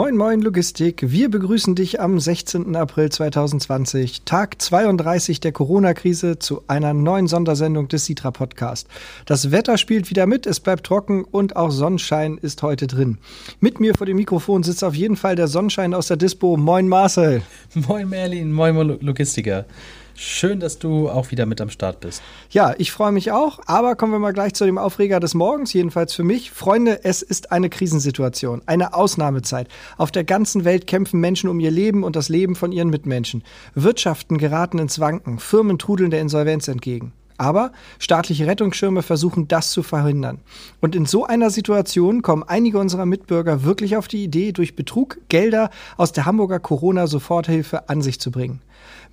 Moin Moin Logistik, wir begrüßen dich am 16. April 2020, Tag 32 der Corona-Krise, zu einer neuen Sondersendung des Citra Podcast. Das Wetter spielt wieder mit, es bleibt trocken und auch Sonnenschein ist heute drin. Mit mir vor dem Mikrofon sitzt auf jeden Fall der Sonnenschein aus der Dispo. Moin Marcel. Moin Merlin, moin Logistiker. Schön, dass du auch wieder mit am Start bist. Ja, ich freue mich auch, aber kommen wir mal gleich zu dem Aufreger des Morgens, jedenfalls für mich. Freunde, es ist eine Krisensituation, eine Ausnahmezeit. Auf der ganzen Welt kämpfen Menschen um ihr Leben und das Leben von ihren Mitmenschen. Wirtschaften geraten ins Wanken, Firmen trudeln der Insolvenz entgegen. Aber staatliche Rettungsschirme versuchen das zu verhindern. Und in so einer Situation kommen einige unserer Mitbürger wirklich auf die Idee, durch Betrug Gelder aus der Hamburger Corona-Soforthilfe an sich zu bringen.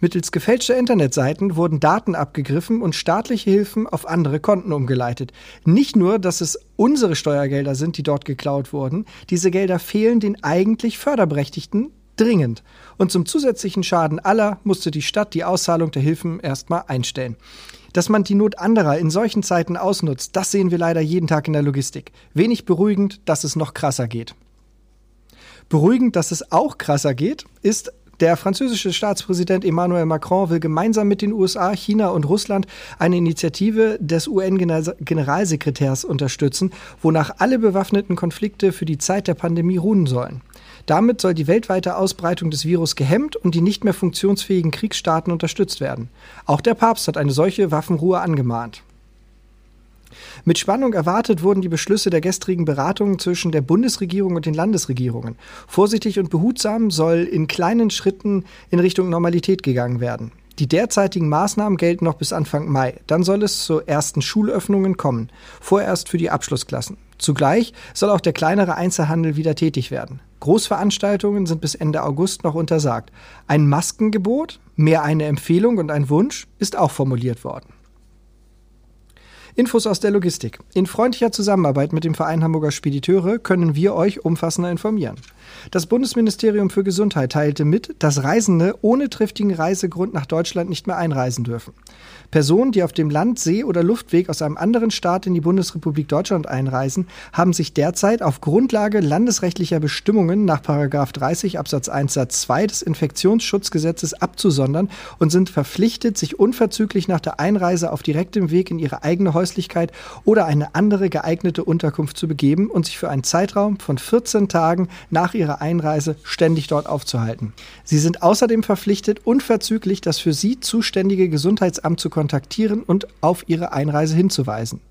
Mittels gefälschter Internetseiten wurden Daten abgegriffen und staatliche Hilfen auf andere Konten umgeleitet. Nicht nur, dass es unsere Steuergelder sind, die dort geklaut wurden, diese Gelder fehlen den eigentlich Förderberechtigten dringend. Und zum zusätzlichen Schaden aller musste die Stadt die Auszahlung der Hilfen erstmal einstellen. Dass man die Not anderer in solchen Zeiten ausnutzt, das sehen wir leider jeden Tag in der Logistik. Wenig beruhigend, dass es noch krasser geht. Beruhigend, dass es auch krasser geht, ist der französische Staatspräsident Emmanuel Macron will gemeinsam mit den USA, China und Russland eine Initiative des UN-Generalsekretärs unterstützen, wonach alle bewaffneten Konflikte für die Zeit der Pandemie ruhen sollen. Damit soll die weltweite Ausbreitung des Virus gehemmt und die nicht mehr funktionsfähigen Kriegsstaaten unterstützt werden. Auch der Papst hat eine solche Waffenruhe angemahnt. Mit Spannung erwartet wurden die Beschlüsse der gestrigen Beratungen zwischen der Bundesregierung und den Landesregierungen. Vorsichtig und behutsam soll in kleinen Schritten in Richtung Normalität gegangen werden. Die derzeitigen Maßnahmen gelten noch bis Anfang Mai. Dann soll es zu ersten Schulöffnungen kommen. Vorerst für die Abschlussklassen. Zugleich soll auch der kleinere Einzelhandel wieder tätig werden. Großveranstaltungen sind bis Ende August noch untersagt. Ein Maskengebot, mehr eine Empfehlung und ein Wunsch ist auch formuliert worden. Infos aus der Logistik. In freundlicher Zusammenarbeit mit dem Verein Hamburger Spediteure können wir euch umfassender informieren. Das Bundesministerium für Gesundheit teilte mit, dass Reisende ohne triftigen Reisegrund nach Deutschland nicht mehr einreisen dürfen. Personen, die auf dem Land-, See- oder Luftweg aus einem anderen Staat in die Bundesrepublik Deutschland einreisen, haben sich derzeit auf Grundlage landesrechtlicher Bestimmungen nach 30 Absatz 1 Satz 2 des Infektionsschutzgesetzes abzusondern und sind verpflichtet, sich unverzüglich nach der Einreise auf direktem Weg in ihre eigene Häuslichkeit oder eine andere geeignete Unterkunft zu begeben und sich für einen Zeitraum von 14 Tagen nach ihrer Einreise ständig dort aufzuhalten. Sie sind außerdem verpflichtet, unverzüglich das für sie zuständige Gesundheitsamt zu kontaktieren und auf ihre Einreise hinzuweisen.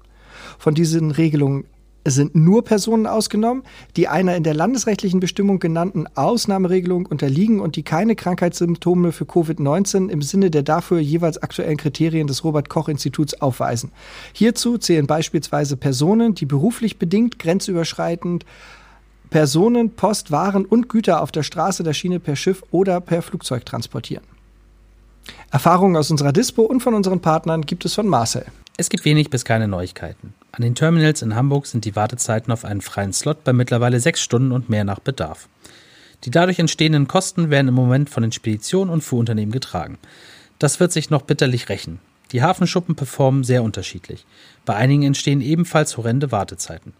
Von diesen Regelungen sind nur Personen ausgenommen, die einer in der landesrechtlichen Bestimmung genannten Ausnahmeregelung unterliegen und die keine Krankheitssymptome für Covid-19 im Sinne der dafür jeweils aktuellen Kriterien des Robert Koch Instituts aufweisen. Hierzu zählen beispielsweise Personen, die beruflich bedingt grenzüberschreitend Personen, Post, Waren und Güter auf der Straße, der Schiene, per Schiff oder per Flugzeug transportieren. Erfahrungen aus unserer Dispo und von unseren Partnern gibt es von Marcel. Es gibt wenig bis keine Neuigkeiten. An den Terminals in Hamburg sind die Wartezeiten auf einen freien Slot bei mittlerweile sechs Stunden und mehr nach Bedarf. Die dadurch entstehenden Kosten werden im Moment von den Speditionen und Fuhrunternehmen getragen. Das wird sich noch bitterlich rächen. Die Hafenschuppen performen sehr unterschiedlich. Bei einigen entstehen ebenfalls horrende Wartezeiten.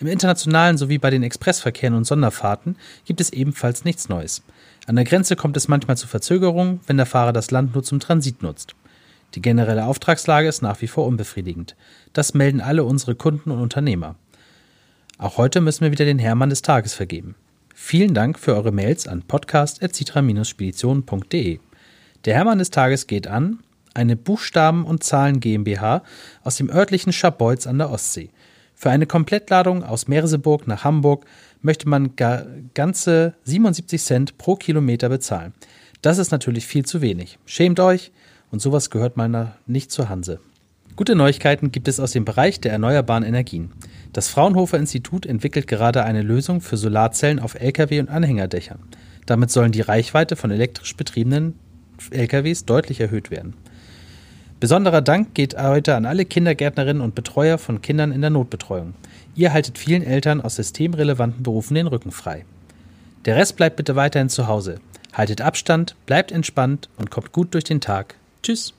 Im internationalen sowie bei den Expressverkehren und Sonderfahrten gibt es ebenfalls nichts Neues. An der Grenze kommt es manchmal zu Verzögerungen, wenn der Fahrer das Land nur zum Transit nutzt. Die generelle Auftragslage ist nach wie vor unbefriedigend. Das melden alle unsere Kunden und Unternehmer. Auch heute müssen wir wieder den Hermann des Tages vergeben. Vielen Dank für eure Mails an podcast.citra-spedition.de. Der Hermann des Tages geht an eine Buchstaben- und Zahlen GmbH aus dem örtlichen Scharbeutz an der Ostsee. Für eine Komplettladung aus Merseburg nach Hamburg möchte man ganze 77 Cent pro Kilometer bezahlen. Das ist natürlich viel zu wenig. Schämt euch und sowas gehört mal nicht zur Hanse. Gute Neuigkeiten gibt es aus dem Bereich der erneuerbaren Energien. Das Fraunhofer Institut entwickelt gerade eine Lösung für Solarzellen auf Lkw und Anhängerdächern. Damit sollen die Reichweite von elektrisch betriebenen Lkws deutlich erhöht werden. Besonderer Dank geht heute an alle Kindergärtnerinnen und Betreuer von Kindern in der Notbetreuung. Ihr haltet vielen Eltern aus systemrelevanten Berufen den Rücken frei. Der Rest bleibt bitte weiterhin zu Hause. Haltet Abstand, bleibt entspannt und kommt gut durch den Tag. Tschüss.